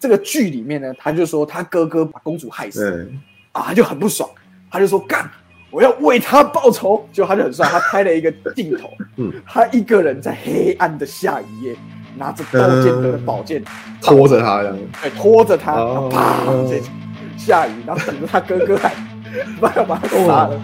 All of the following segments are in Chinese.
这个剧里面呢，他就说他哥哥把公主害死对，啊，他就很不爽，他就说干，我要为他报仇。结果他就很帅，他拍了一个镜头，嗯。他一个人在黑暗的下雨夜，拿着刀剑的宝剑，拖着他这样，对，拖着他，哦。然后啪，下雨，然后等着他哥哥来，不然要把他杀了。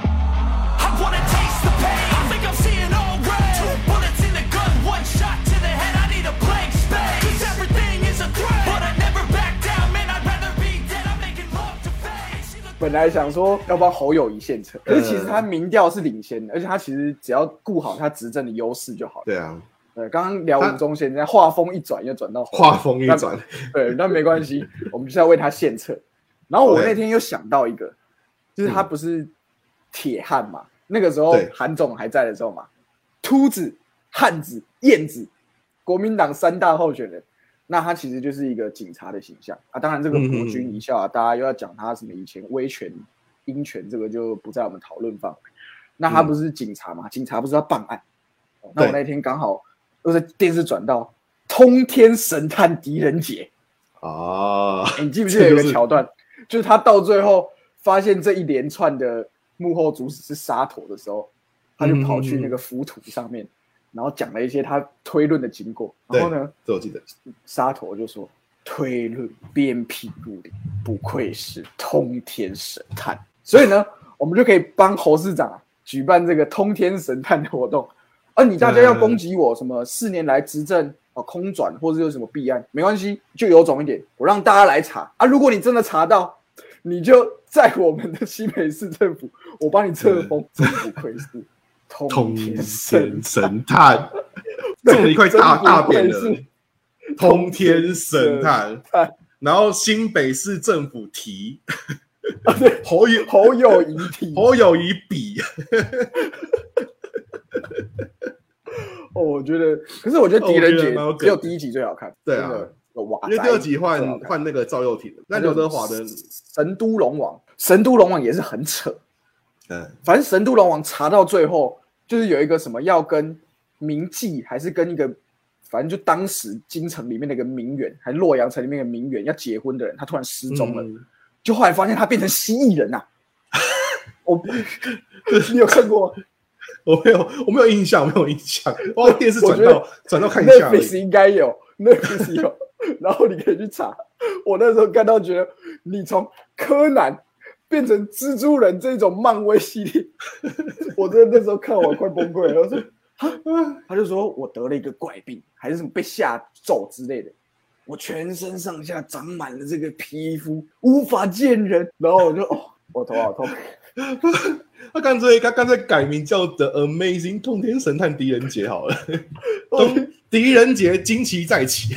本来想说要帮侯友谊献策，可是其实他民调是领先的，而且他其实只要顾好他执政的优势就好了。对啊，对，刚刚聊他吴宗宪，人家话锋一转又转到侯友谊话锋一转，那对，那没关系，我们就是要为他献策。然后我那天又想到一个，就是他不是铁汉嘛，那个时候对。韩总还在的时候嘛，秃子、汉子、燕子，国民党三大候选人，那他其实就是一个警察的形象啊。当然，这个嗯国军一笑啊，大家又要讲他什么以前威权、鹰权，这个就不在我们讨论范围。那他不是警察嘛？警察不是要办案？哦那我那天刚好又在电视转到通天神探狄仁杰。啊，欸你记不记得有个桥段，就是他到最后发现这一连串的幕后主使是沙陀的时候，他就跑去那个浮屠上面，然后讲了一些他推论的经过。然后呢，这我记得，沙陀就说：“推论鞭辟入里，不愧是通天神探。”所以呢，我们就可以帮侯市长啊举办这个通天神探的活动。而你大家要攻击我什么四年来执政啊空转，或者有什么弊案，没关系，就有种一点，我让大家来查啊。如果你真的查到，你就在我们的西北市政府，我帮你册封，真不愧是通通天神神 神探，中了一块大大匾真不愧的通天神探，然后新北市政府提侯友侯友谊体侯友谊比，哦，我觉得，可是我觉得狄仁杰只有第一集最好看，对啊因为第二集换换那个赵又廷，那刘德华的，神都龙王，神都龙王也是很扯，嗯，反正神都龙王查到最后，就是有一个什么要跟名妓，还是跟一个，反正就当时京城里面的一个名媛，还是洛阳城里面的名媛要结婚的人，他突然失踪了，嗯就后来发现他变成蜥蜴人呐、啊。我，你有看过吗？我没有我没有印象，我没有印象，我电视转到转到看一下而已，Netflix 应该有，Netflix 有，然后你可以去查。我那时候看到觉得，你从柯南变成蜘蛛人这种漫威系列，我真的那时候看完快崩溃了。我说，啊他就说我得了一个怪病，还是什么被下咒之类的，我全身上下长满了这个皮肤，无法见人。然后我就哦，我头好痛。他干脆他干脆改名叫 The Amazing 通天神探狄仁杰好了，东狄仁杰惊奇再起，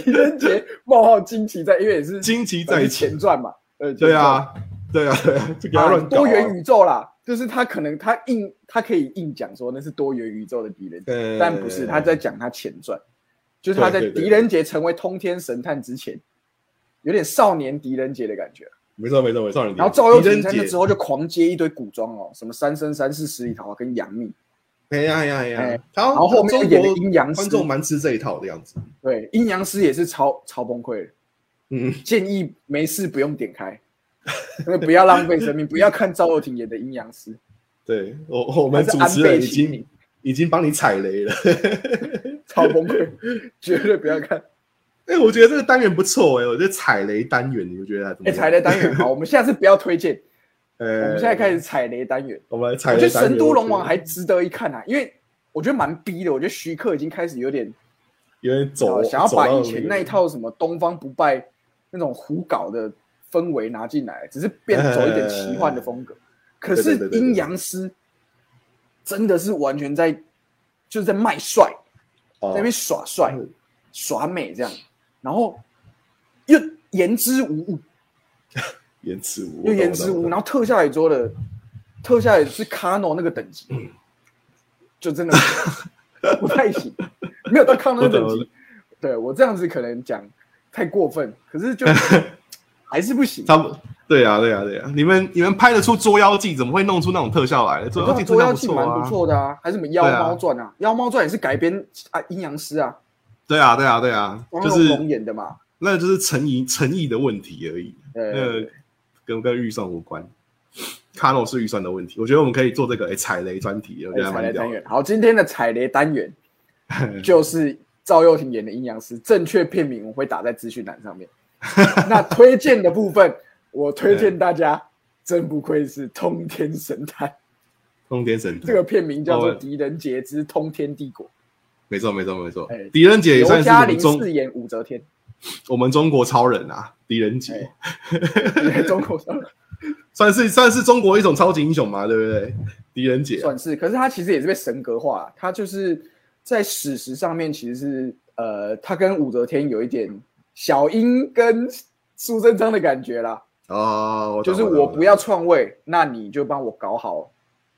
狄仁杰冒号惊奇在，因为也是惊奇在，前传嘛，呃，对啊，对啊，对啊，就给他啊。乱多元宇宙啦，就是他可能他硬他可以硬讲说那是多元宇宙的狄仁杰，但不是他在讲他前传，就是他在狄仁杰成为通天神探之前，有点少年狄仁杰的感觉。没错没错没错，然后赵又廷在那之后就狂接一堆古装哦，什么三生三世十里桃花跟杨幂，哎呀哎呀哎呀哎，然后面中演的国阴阳师观众蛮吃这一套的样子，对，阴阳师也是超超崩溃的，嗯，建议没事不用点开，不要浪费生命，不要看赵又廷演的阴阳师，对我我们主持人已经已经帮你踩雷了，超崩溃，绝对不要看。哎，我觉得这个单元不错哎，我觉得踩雷单元，你们觉得它怎么哎，样？踩雷单元好，我们下次不要推荐，呃，我们现在开始踩雷单元。我们来踩我觉得《。神都龙王》还值得一看啊，因为我觉得蛮逼的。我觉得徐克已经开始有点有点走，想要把以前那一套什么东方不败那种胡搞的氛围拿进来，只是变走一点奇幻的风格。可是阴阳师真的是完全在就是在卖帅，在哦那边耍帅嗯、耍美这样，然后又言之无物。言之无物，又言之无，然后特效也做的，特效也是卡诺那个等级，就真的不太行，没有到卡诺那个等级。对我这样子可能讲太过分，可是就 还是不行。他们对啊，对啊，对啊！你们你们拍得出《捉妖记》，怎么会弄出那种特效来？《捉妖捉妖记蛮不错的啊，还是什么《妖猫传》啊，《妖猫传》也是改编啊阴阳师啊，对啊，对啊，对啊，就是龙演的嘛。那就是诚意诚意的问题而已，那呃，跟跟预算无关。卡诺是预算的问题，我觉得我们可以做这个哎踩雷专题，我觉得还踩蛮屌的。雷单元。好，今天的踩雷单元 就是赵又廷演的阴阳师，正确片名我会打在资讯栏上面。那推荐的部分，我推荐大家，真不愧是通天神探，通天神探这个片名叫做哦《狄仁杰之通天帝国没错，没错，没错哎。狄仁》，杰也算刘嘉玲是我们中饰演武则天，我们中国超人啊，狄仁杰哎中国上 算是算是中国一种超级英雄嘛，对不对？狄仁杰啊算是，可是他其实也是被神格化，他就是在史实上面其实是呃，他跟武则天有一点小英跟苏贞昌的感觉啦。哦，就是我不，要篡位，那你就帮我搞好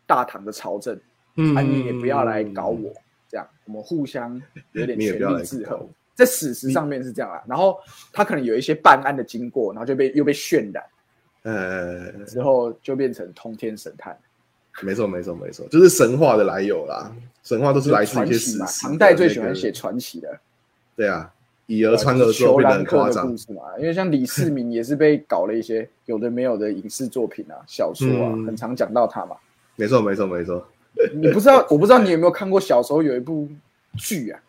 大唐的朝政，嗯啊，你也不要来搞我，这样我们互相有点权力制衡。在史实上面是这样啊，然后他可能有一些办案的经过，然后就被又被渲染，呃，之后就变成通天神探，没错，没错，没错，就是神话的来由啦。神话都是来自传一些。史实唐代最喜欢写传奇的，对啊，以讹传讹之后裘变得兰克的很夸张故。事嘛。因为像李世民也是被搞了一些有的没有的影视作品啊、小说啊，嗯很常讲到他嘛。没错，没错，没错。你不知道，我不知道你有没有看过小时候有一部剧啊，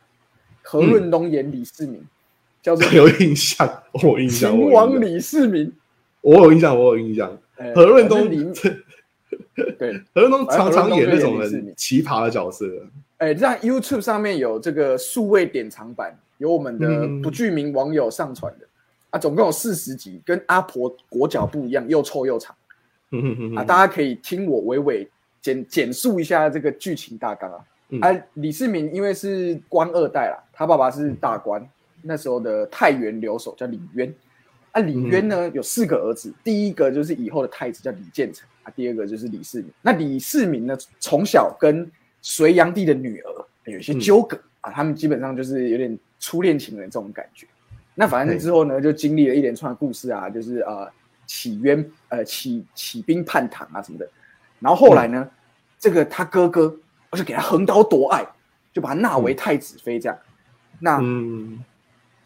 何润东演李世民，叫做 《有印象，我有印象，秦王李世民》我有印象，我有印象。哎。何润东反正里 对，何润东常常演那种何润东就演李世民很奇葩的角色。哎，在 YouTube 上面有这个数位典藏版，有我们的嗯不具名网友上传的啊，总共有四十集，跟阿婆裹脚布一样，又臭又长嗯哼哼啊。大家可以听我娓娓简简述一下这个剧情大纲啊。嗯啊，李世民因为是官二代啦，他爸爸是大官，那时候的太原留守叫李渊。啊，李渊呢有四个儿子，第一个就是以后的太子叫李建成啊，第二个就是李世民。那李世民呢，从小跟隋炀帝的女儿有一些纠葛、啊，他们基本上就是有点初恋情人这种感觉。那反正之后呢，就经历了一连串的故事啊，就是呃起冤呃起起兵叛唐啊什么的。然后后来呢，这个他哥哥就给他横刀夺爱，就把他纳为太子妃这样。那嗯。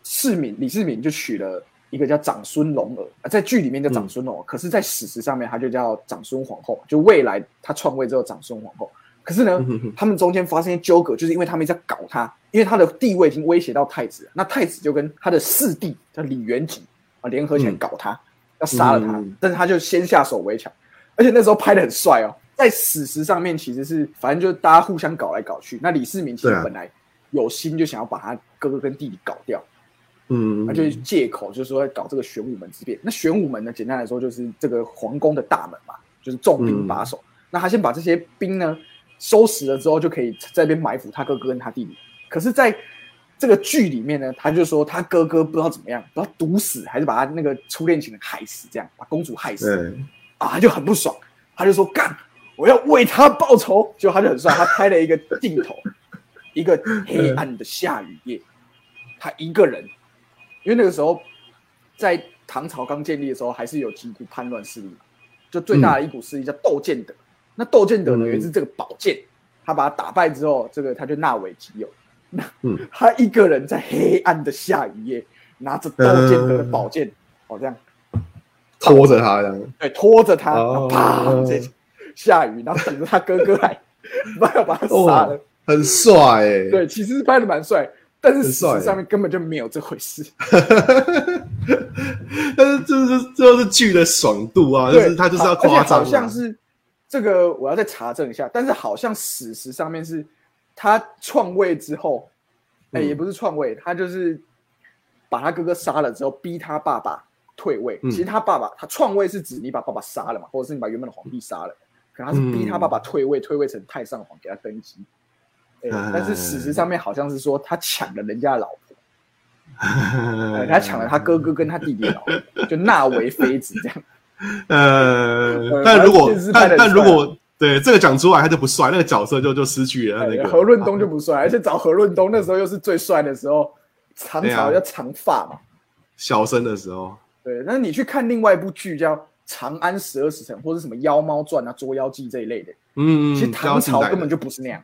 世民李世民就娶了一个叫长孙龙儿，啊在剧里面叫长孙龙儿，可是，在史实上面他就叫长孙皇后，就未来他篡位之后长孙皇后。可是呢他们中间发生一些纠葛，就是因为他们在搞他，因为他的地位已经威胁到太子了，那太子就跟他的四弟叫李元吉啊联合起来搞他，要杀了他嗯，但是他就先下手为强，而且那时候拍的很帅哦，在史实上面其实是反正就大家互相搞来搞去，那李世民其实本来有心就想要把他哥哥跟弟弟搞掉。嗯，他就是借口，就是说要搞这个玄武门之变。那玄武门呢，简单来说就是这个皇宫的大门嘛，就是重兵把守。那他先把这些兵呢收拾了之后，就可以在那边埋伏他哥哥跟他弟弟。可是，在这个剧里面呢，他就说他哥哥不知道怎么样，不知道毒死还是把他那个初恋情人害死，这样把公主害死。对，啊，他就很不爽，他就说干，我要为他报仇。结果他就很帅，他拍了一个镜头，一个黑暗的下雨夜，他一个人，因为那个时候在唐朝刚建立的时候，还是有几股叛乱势力，就最大的一股势力叫窦建德。那窦建德呢，也是这个宝剑，他把他打败之后，这个他就纳为己有。那 嗯他一个人在黑暗的下雨夜，拿着窦建德的宝剑，哦这样拖着他这样，对，拖着他，哦然后啪，这下雨，然后等着他哥哥来，不要把他杀了。哦，很帅哎，对，其实拍的蛮帅，但是事实上面根本就没有这回事。但是这是这就是剧的爽度啊，就对，是他就是要夸张啊，好像是这个，我要再查证一下。但是好像史实上面是他篡位之后，哎、嗯也不是篡位，他就是把他哥哥杀了之后，逼他爸爸退位。嗯其实他爸爸他篡位是指你把爸爸杀了嘛，或者是你把原本的皇帝杀了，可他是逼他爸爸退位，退位成太上皇给他登基。哎哎但是史实上面好像是说他抢了人家的老婆，他抢了他哥哥跟他弟弟老婆，就纳为妃子这样。呃，但如果但但如果对这个讲出来，他就不帅，那个角色就就失去了那个哎何润东就不帅，而且找何润东那时候又是最帅的时候，唐对啊朝要长发嘛。小生的时候，对，那你去看另外一部剧叫《长安十二时辰》或者什么《妖猫传》啊、《捉妖记》这一类的，嗯，其实唐朝根本就就不是那样，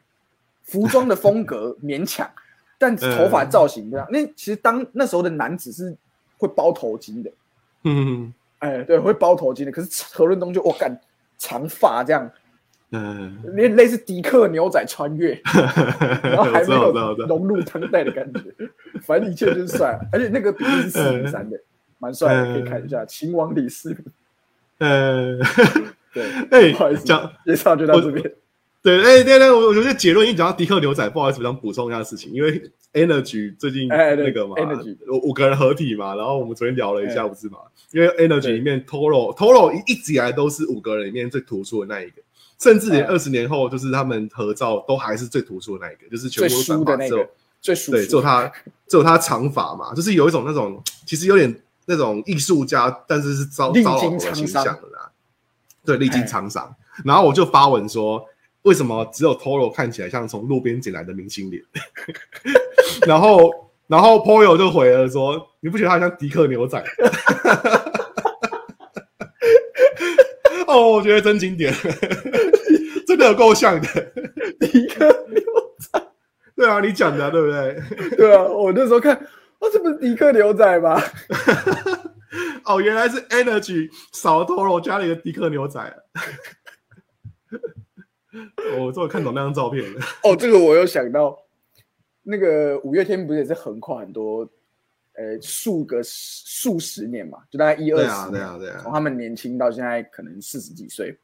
服装的风格 勉强，但头发造型这样。那其实当那时候的男子是会包头巾的，嗯哎，对，会包头巾的。可是何润东就我干长发这样，嗯，类类似迪克牛仔穿越，然后还没有融入当代的感觉，反正一切就是帅，而且那个比例是四比三的，蛮帅的，可以看一下。秦王李世民，呃，对，哎不好意思，讲介绍就到这边。对，哎，对对，我我觉得结论已经讲到迪克牛仔，不好意思，我想补充一下事情，因为 Energy 最近哎那个嘛 Energy 五五个人合体嘛，然后我们昨天聊了一下，哎不是嘛？因为 Energy 里面 Toro Toro 一一直以来都是五个人里面最突出的那一个，甚至连哎二十年后，就是他们合照都还是最突出的那一个，就是全最部都输的那个最输对，只有他只有他长发嘛，就是有一种那种其实有点那种艺术家，但是是糟历糟老经沧头的形桑象的啦。对，历经哎沧桑。然后我就发文说，为什么只有 Toro 看起来像从路边捡来的明星脸？然后，然后 Poyo 就回了说，你不觉得他像迪克牛仔？哦，我觉得真经典，真的有够像的。迪克牛仔，对啊，你讲的啊对不对？对啊，我那时候看，哦，这不是迪克牛仔吗？哦，原来是 Energy 少了 Toro 加了一个迪克牛仔。我终于看懂那张照片了。哦，这个我有想到，那个五月天不是也是横跨很多，呃，数个数十年嘛，就大概一二对啊，十年，对啊，对啊。从他们年轻到现在可能四十几岁，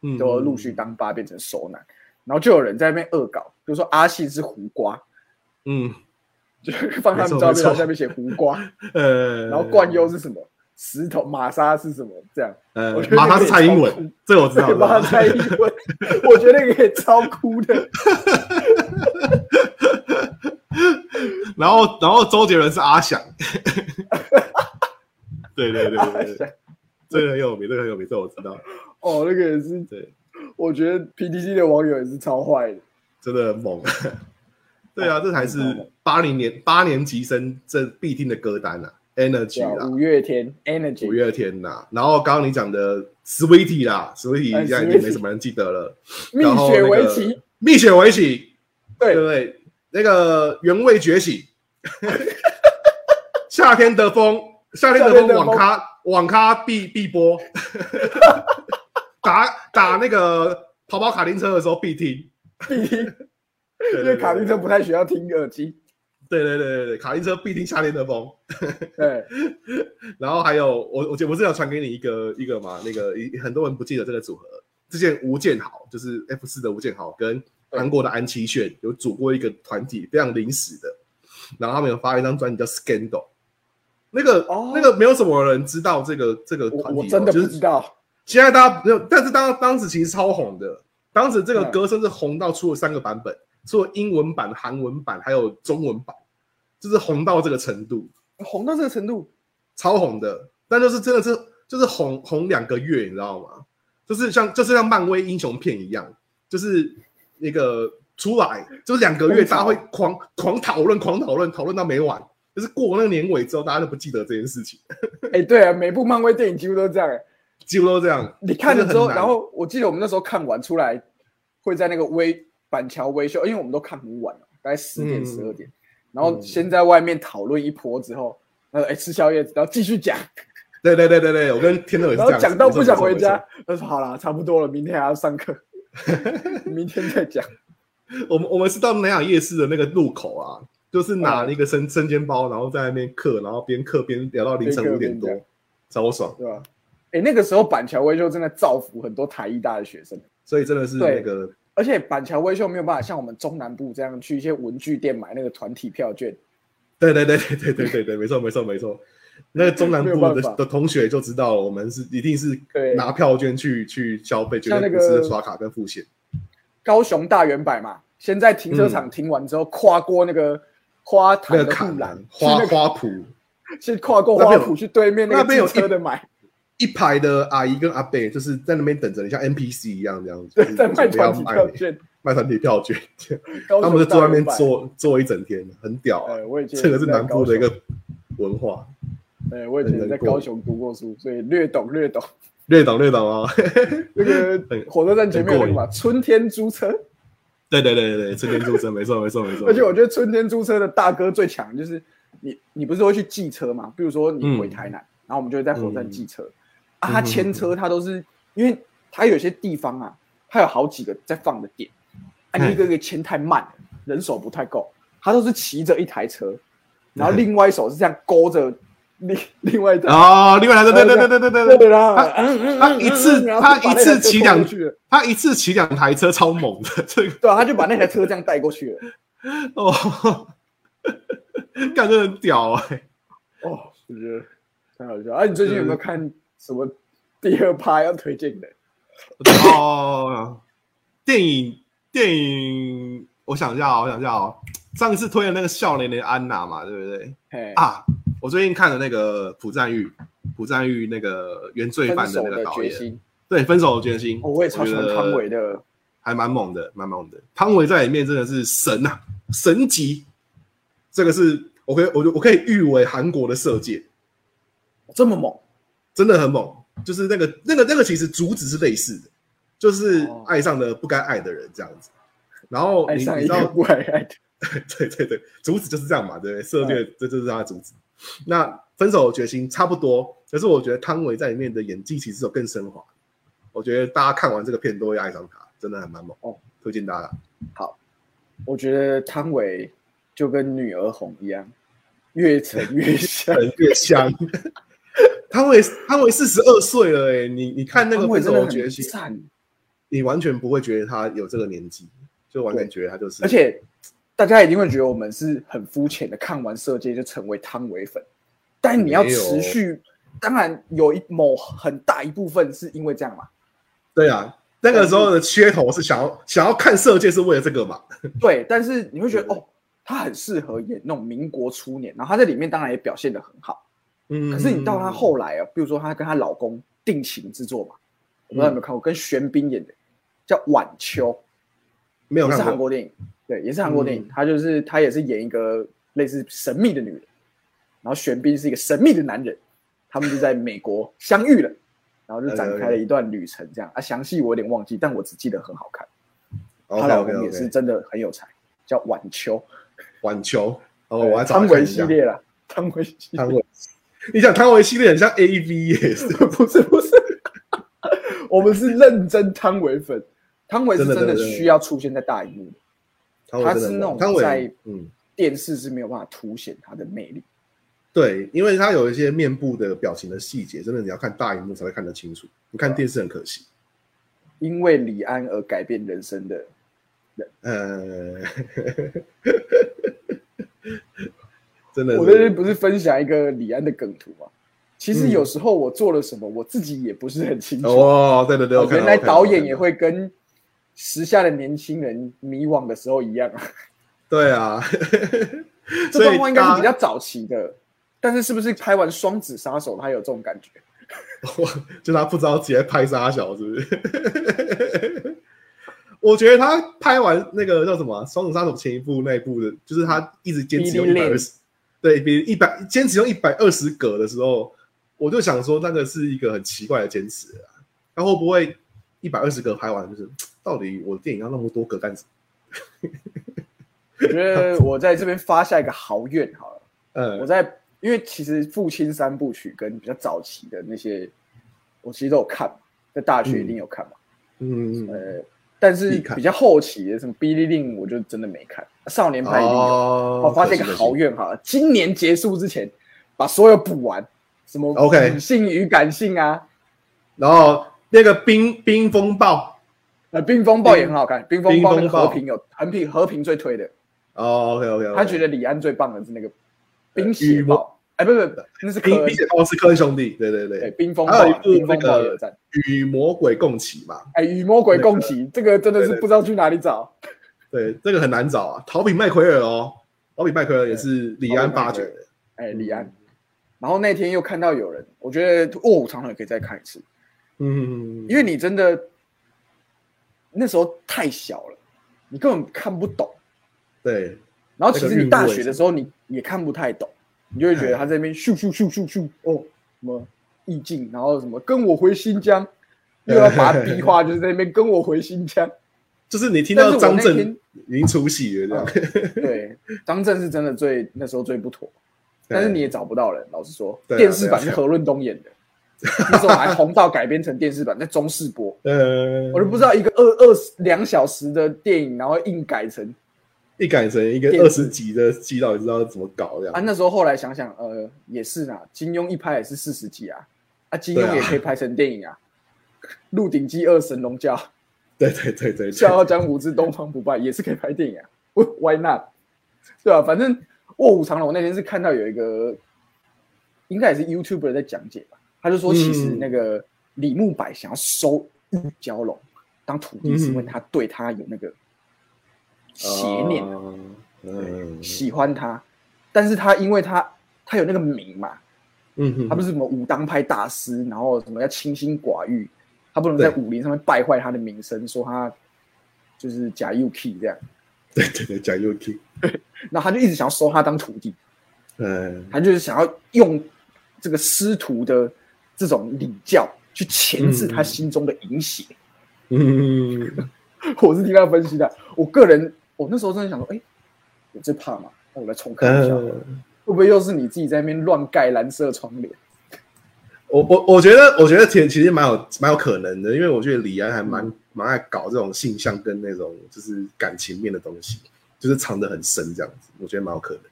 嗯都陆续当爸变成熟男，然后就有人在那边恶搞，比如说阿信是胡瓜，嗯就是放他们照片，然后下面写胡瓜，呃，然后冠优是什么？石头玛莎是什么？这样，呃我觉，得马他是蔡英文，这个我知道。对，把他猜英文，我觉得那个也超酷的。然后，然后周杰伦是阿翔。对对对对对，这个很有名，这个很有名，这我知道。哦，那个也是，对，我觉得 PDC 的网友也是超坏的。真的很猛。对啊，这才是八零年八年级生这必听的歌单啊，Energy 啊，啦，五月天 Energy，五月天呐，然后刚刚你讲的 Sweetie 啦，Sweetie 哎现在已经没什么人记得了。蜜雪那个围棋，蜜雪围棋，对。不对，对？那个原味觉醒，夏天的风，夏天的风网咖网咖必必播，打打那个跑跑卡丁车的时候必听，必听，因为卡丁车不太需要听耳机。对对对对对，卡丁车必听夏天的风。对，然后还有我我记得我之前有传给你一个一个嘛，那个一很多人不记得这个组合，之前吴建豪就是 F 四的吴建豪跟韩国的安七炫有组过一个团体，非常临时的，然后他们有发一张专辑叫 Scandal，那个、哦。那个没有什么人知道这个这个我团体哦，我真的不知道。现在大家没有，但是当当时其实超红的，当时这个嗯歌甚至红到出了三个版本，出了英文版、韩文版还有中文版，就是红到这个程度。红到这个程度，超红的，但就是真的是就是红红两个月，你知道吗？就是像就是像漫威英雄片一样，就是那个出来就是两个月，大家会狂狂讨论，狂讨论，讨论到没完。就是过那个年尾之后，大家都不记得这件事情，哎，对啊，每部漫威电影几乎都这样。哎几乎都这样。你看了之后，然后我记得我们那时候看完出来，会在那个微板桥维修，因为我们都看很晚了，大概十点嗯十二点，然后先在外面讨论一波之后，呃，哎吃宵夜，然后继续讲，对对对对对，我跟天乐也是这样子。讲到不想回家，他说好了，差不多了，明天还要上课，明天再讲。我们我们是到南雅夜市的那个路口啊，就是拿那个生生煎包，然后在那边刻，然后边刻边聊到凌晨五点多，超爽。对吧？哎，那个时候板桥微秀真的造福很多台艺大的学生，所以真的是那个而且板桥威秀没有办法像我们中南部这样去一些文具店买那个团体票券，对对对对对对对对，没错没错没错。那个中南部的的同学就知道了，我们是一定是拿票券去去消费，绝对不像那个是刷卡跟付现。高雄大圆百嘛，先在停车场停完之后，跨过那个花坛的护栏，去花那个花圃。先跨过花圃去对面那个那边有车的买，一排的阿姨跟阿伯，就是在那边等着你，像 NPC 一样这样子，在卖团体票券。卖团体票券，他们就坐在那边。坐坐一整天，很屌啊哎，！我以前这个是南部的一个文化，雄，哎，我以前在高雄读过书，所以略懂略懂。略懂略懂啊。那个火车站前面有那个嘛，春天租车，对对对对对，春天租车，没错没错没错。而且我觉得春天租车的大哥最强，就是你你不是会去寄车嘛？比如说你回台南，然后我们就会在火车站寄车、啊，他牵车他都是因为他有些地方啊，他有好几个在放的点，啊，你一个一个牵太慢了，人手不太够，他都是骑着一台车，然后另外一手是这样勾着另另外一台。哦，另外来的，对对对对对对对，对啦，他嗯嗯他一次他一次骑两拖过去，他一次骑两台车，超猛的，这个对啊，他就把那台车这样带过去了。哦，感觉很屌哎、哦，我觉得太好笑。啊，你最近有没有看什么第二趴要推荐的？哦，电影电影，我想一下哦，我想一下哦，上次推的那个笑脸的安娜嘛，对不对？嘿，啊，我最近看了那个朴赞玉，朴赞玉那个原罪犯的那个导演。对，分手的决心，哦，我也超喜欢汤唯的。还蛮猛的，蛮猛的。汤唯在里面真的是神啊，神级。这个是我可以，我就我可以誉为韩国的色戒，这么猛，真的很猛。就是那个那个那个，其实主旨是类似的，就是哦爱上了不该爱的人这样子。然后你你知道不该爱的。对对对，主旨就是这样嘛，对不对？色戒嗯这就是他的主旨。那分手的决心差不多，可是我觉得汤唯在里面的演技其实有更升华。我觉得大家看完这个片都会爱上他，真的还蛮猛哦，推荐大家。好我觉得汤唯就跟女儿红一样，越沉越香。越香。汤唯汤唯四十二岁了哎、你你看那个分手的决心，你完全不会觉得他有这个年纪，就完全觉得他就是，而且大家一定会觉得我们是很肤浅的，看完《色戒》就成为汤唯粉。但你要持续，当然有一某很大一部分是因为这样嘛。对啊，那个时候的噱头是想要想要看色戒是为了这个嘛？对，但是你会觉得哦，他很适合演那种民国初年，然后他在里面当然也表现的很好。嗯，可是你到她后来啊，比如说她跟她老公定情之作嘛，我不知道有没有看过，跟玄彬演的叫《晚秋》，没有看过，韩国电影，对，也是韩国电影。嗯。她就是她也是演一个类似神秘的女人，然后玄彬是一个神秘的男人，他们就在美国相遇了，然后就展开了一段旅程，这样。啊，详细我有点忘记，但我只记得很好看。她老公也是真的很有才，叫晚秋，晚秋。哦，我还找汤唯来看一系列。了，汤唯系列你讲汤唯系列很像 A V 耶，是 不是不是，我们是认真汤唯粉，汤唯是真的需要出现在大荧幕他是那种在嗯。电视是没有办法凸显他的魅力。对，因为他有一些面部的表情的细节，真的你要看大荧幕才会看得清楚。你看电视很可惜。因为李安而改变人生的，呃，真的，我那天不是分享一个李安的梗图吗？其实嗯有时候我做了什么，我自己也不是很清楚。哦，对对对，原来导演也会跟时下的年轻人迷惘的时候一样啊。对啊，这 所以状况应该是比大较早期的，但是是不是拍完《双子杀手》他有这种感觉？就他不知道直接拍沙小是不是？我觉得他拍完那个叫什么《双子杀手》前一部那一部的，就是他一直坚持用一 Billy 百二十，对比一百坚持用一百二十格的时候，我就想说那个是一个很奇怪的坚持啊。他会不会一百二十格拍完，就是到底我的电影要那么多格干什么？我觉得 我在这边发下一个豪愿好了。我呃，在因为其实《父亲三部曲》跟比较早期的那些，我其实都有看，在大学一定有看嘛。嗯，呃，但是比较后期的什么《哔哩令》，我就真的没看。少年派一定有。哦我发现一个好愿哈，今年结束之前把所有补完，什么 OK 理性与感性啊，然后那个冰冰风暴，呃，冰风暴也很好看，冰风暴那个冰风暴。和平有和平和平最推的，哦，OK OK，他觉得李安最棒的是那个冰血羽毛暴，哎，不不不，那是冰冰，雪暴是科恩兄弟，对对对，冰风暴啊，还有一部与魔鬼共骑嘛，哎，与魔鬼共骑，这个真的是不知道去哪里找。对，这个很难找啊。逃比麦奎尔哦，逃比麦奎尔也是李安发掘的，哎，李安。然后那天又看到有人，我觉得《卧虎藏龙》也可以再看一次，嗯，因为你真的那时候太小了，你根本看不懂。对，然后其实你大学的时候你也看不太懂，你就会觉得他在那边咻咻咻咻咻哦什么意境，然后什么跟我回新疆，又要把他逼化，就是在那边跟我回新疆。就是你听到张震已经出戏了这样。对，张震是真的最那时候最不妥，但是你也找不到人。老实说，电视版是何润东演的，那时候还红到改编成电视版，在中视播。呃，我都不知道一个二二十两小时的电影，然后硬改成一改成一个二十集的戏，到底知道怎么搞这样？啊。那时候后来想想，呃，也是啊，金庸一拍也是四十集啊，啊，金庸也可以拍成电影啊，鹿鼎记二》《神龙教》《对对对对笑，傲江湖之东方不败》也是可以拍电影啊，Why not？对啊，反正《卧虎藏龙》那天是看到有一个，应该也是 YouTuber 在讲解吧，他就说其实嗯那个李慕白想要收玉蛟龙当徒弟，是因为他对他有那个邪念。哦嗯。喜欢他，但是他因为他他有那个名嘛，嗯哼，他不是什么武当派大师，然后什么要清心寡欲，他不能在武林上面败坏他的名声，说他就是假 UK 这样，对对对，假 UK，那他就一直想要收他当徒弟，嗯他就是想要用这个师徒的这种礼教去钳制他心中的淫邪。嗯，我是听他分析的，我个人我那时候真的想说，哎、有这怕嘛？那我来重看一下，会嗯不会又是你自己在那边乱盖蓝色窗帘？我我我觉得，我觉得其其实蛮有蛮有可能的，因为我觉得李安还蛮蛮爱搞这种性向跟那种就是感情面的东西，就是藏得很深这样子，我觉得蛮有可能。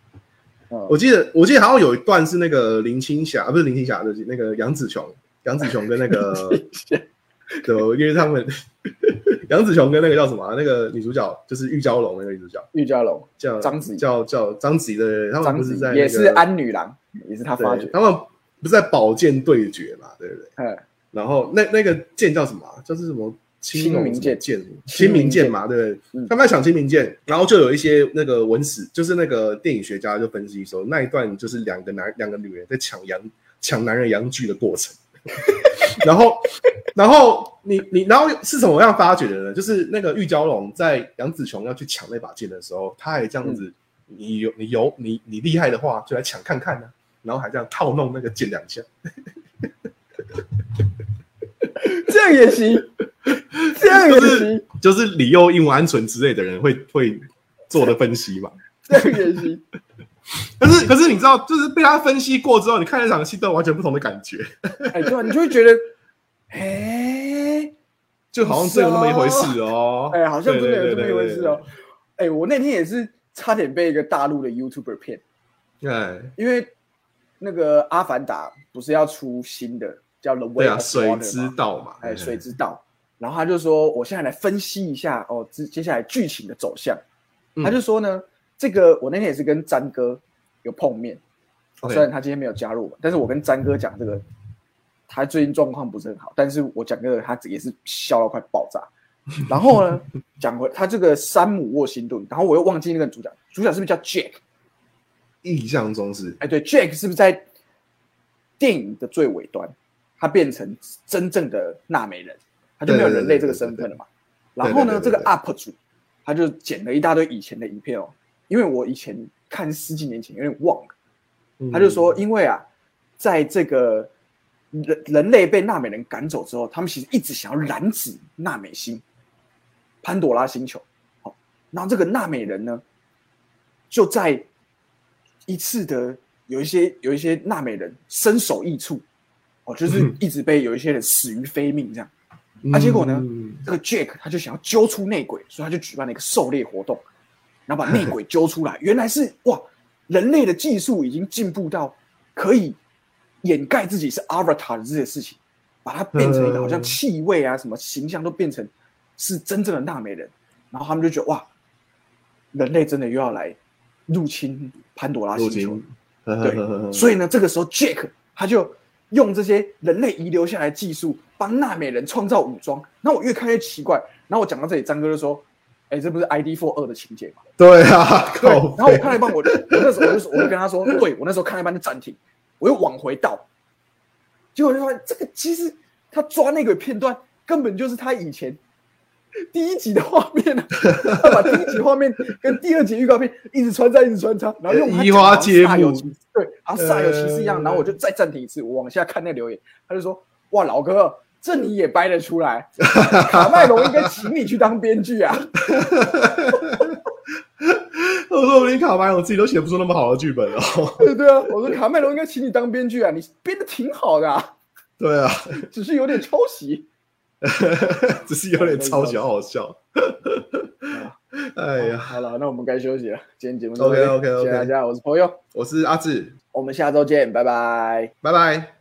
嗯我记得我记得好像有一段是那个林青霞啊，不是林青霞，就是那个杨紫琼，杨紫琼跟那个 对，因为他们杨紫琼跟那个叫什么啊、那个女主角就是玉娇龙那个女主角玉娇龙。叫章子怡叫叫章子怡的，他们不是在、那个、也是安女郎，也是他发掘。他们不是在宝剑对决嘛，对不对？嗯，然后那那个剑叫什么啊、就是什么青龙清明剑剑，清明剑嘛，对不对？嗯他们在抢清明剑，然后就有一些那个文史，就是那个电影学家就分析说，那一段就是两个男两个女人在抢阳抢男人阳具的过程。然后，然后你你然后是怎么样发掘的呢？就是那个玉娇龙在杨紫琼要去抢那把剑的时候，他还这样子，你有你有你你厉害的话，就来抢看看呢、然后还这样套弄那个剑两下。这样也行，这样也就是行，就是李幼英文鹌鹑之类的人会会做的分析嘛。这样也行。可是可是你知道，就是被他分析过之后，你看那场戏都有完全不同的感觉，哎，对啊，你就会觉得，哎，就好像真有那么一回事哦。哎，好像真的有这么一回事哦。哎，我那天也是差点被一个大陆的 YouTuber 骗，对。因为那个《阿凡达》不是要出新的，叫《The 对 Way 啊水之？道嘛，哎，水之道。然后他就说，我现在来分析一下哦，接接下来剧情的走向。嗯他就说呢，这个我那天也是跟詹哥有碰面虽然他今天没有加入，但是我跟詹哥讲这个，他最近状况不是很好，但是我讲这个他也是笑到快爆炸。然后呢，讲回他这个山姆沃辛顿，然后我又忘记那个主角，主角是不是叫 Jack？印象中是哎，对，Jack 是不是在电影的最尾端，他变成真正的纳美人，他就没有人类这个身份了嘛？然后呢，这个 UP 主他就剪了一大堆以前的影片哦，因为我以前看十几年前有点忘了，嗯他就说，因为啊，在这个人人类被纳美人赶走之后，他们其实一直想要染指纳美星、潘多拉星球。好，然后这个纳美人呢，就在一次的有一些有一些纳美人身首异处，哦，就是一直被有一些人死于非命这样。啊，结果呢，嗯这个 Jack 他就想要揪出内鬼，所以他就举办了一个狩猎活动，然后把内鬼揪出来。原来是哇，人类的技术已经进步到可以掩盖自己是 Avatar 的这些事情，把它变成一个好像气味啊什么形象都变成是真正的纳美人，然后他们就觉得哇，人类真的又要来入侵潘多拉星球，对，所以呢，这个时候 Jack 他就用这些人类遗留下来的技术，帮纳美人创造武装。那我越看越奇怪，然后我讲到这里，张哥就说：“哎，这不是 ID Four 二的情节吗对啊，？”对。然后我看了一半，我就我那时候我就说我就跟他说：“对我那时候看了一半就暂停，我又往回倒，结果就发现这个其实他抓那个片段根本就是他以前。”第一集的画面啊，他把第一集画面跟第二集预告片一直穿插，一直穿插，然后用移花接木对，啊煞有其事一样。呃然后我就再暂停一次，我往下看那留言，他就说：“哇，老哥，这你也掰得出来？卡麦隆应该请你去当编剧啊！”我说我连卡麦隆自己都写不出那么好的剧本哦。对对啊，我说卡麦隆应该请你当编剧啊，你编的挺好的、啊，对啊，只是有点抄袭。只是有点超级好笑。哎呀，好了，那我们该休息了。今天节目到这 OK，OK，OK 谢谢大家，我是朋友，我是阿志，我们下周见，拜拜。拜拜。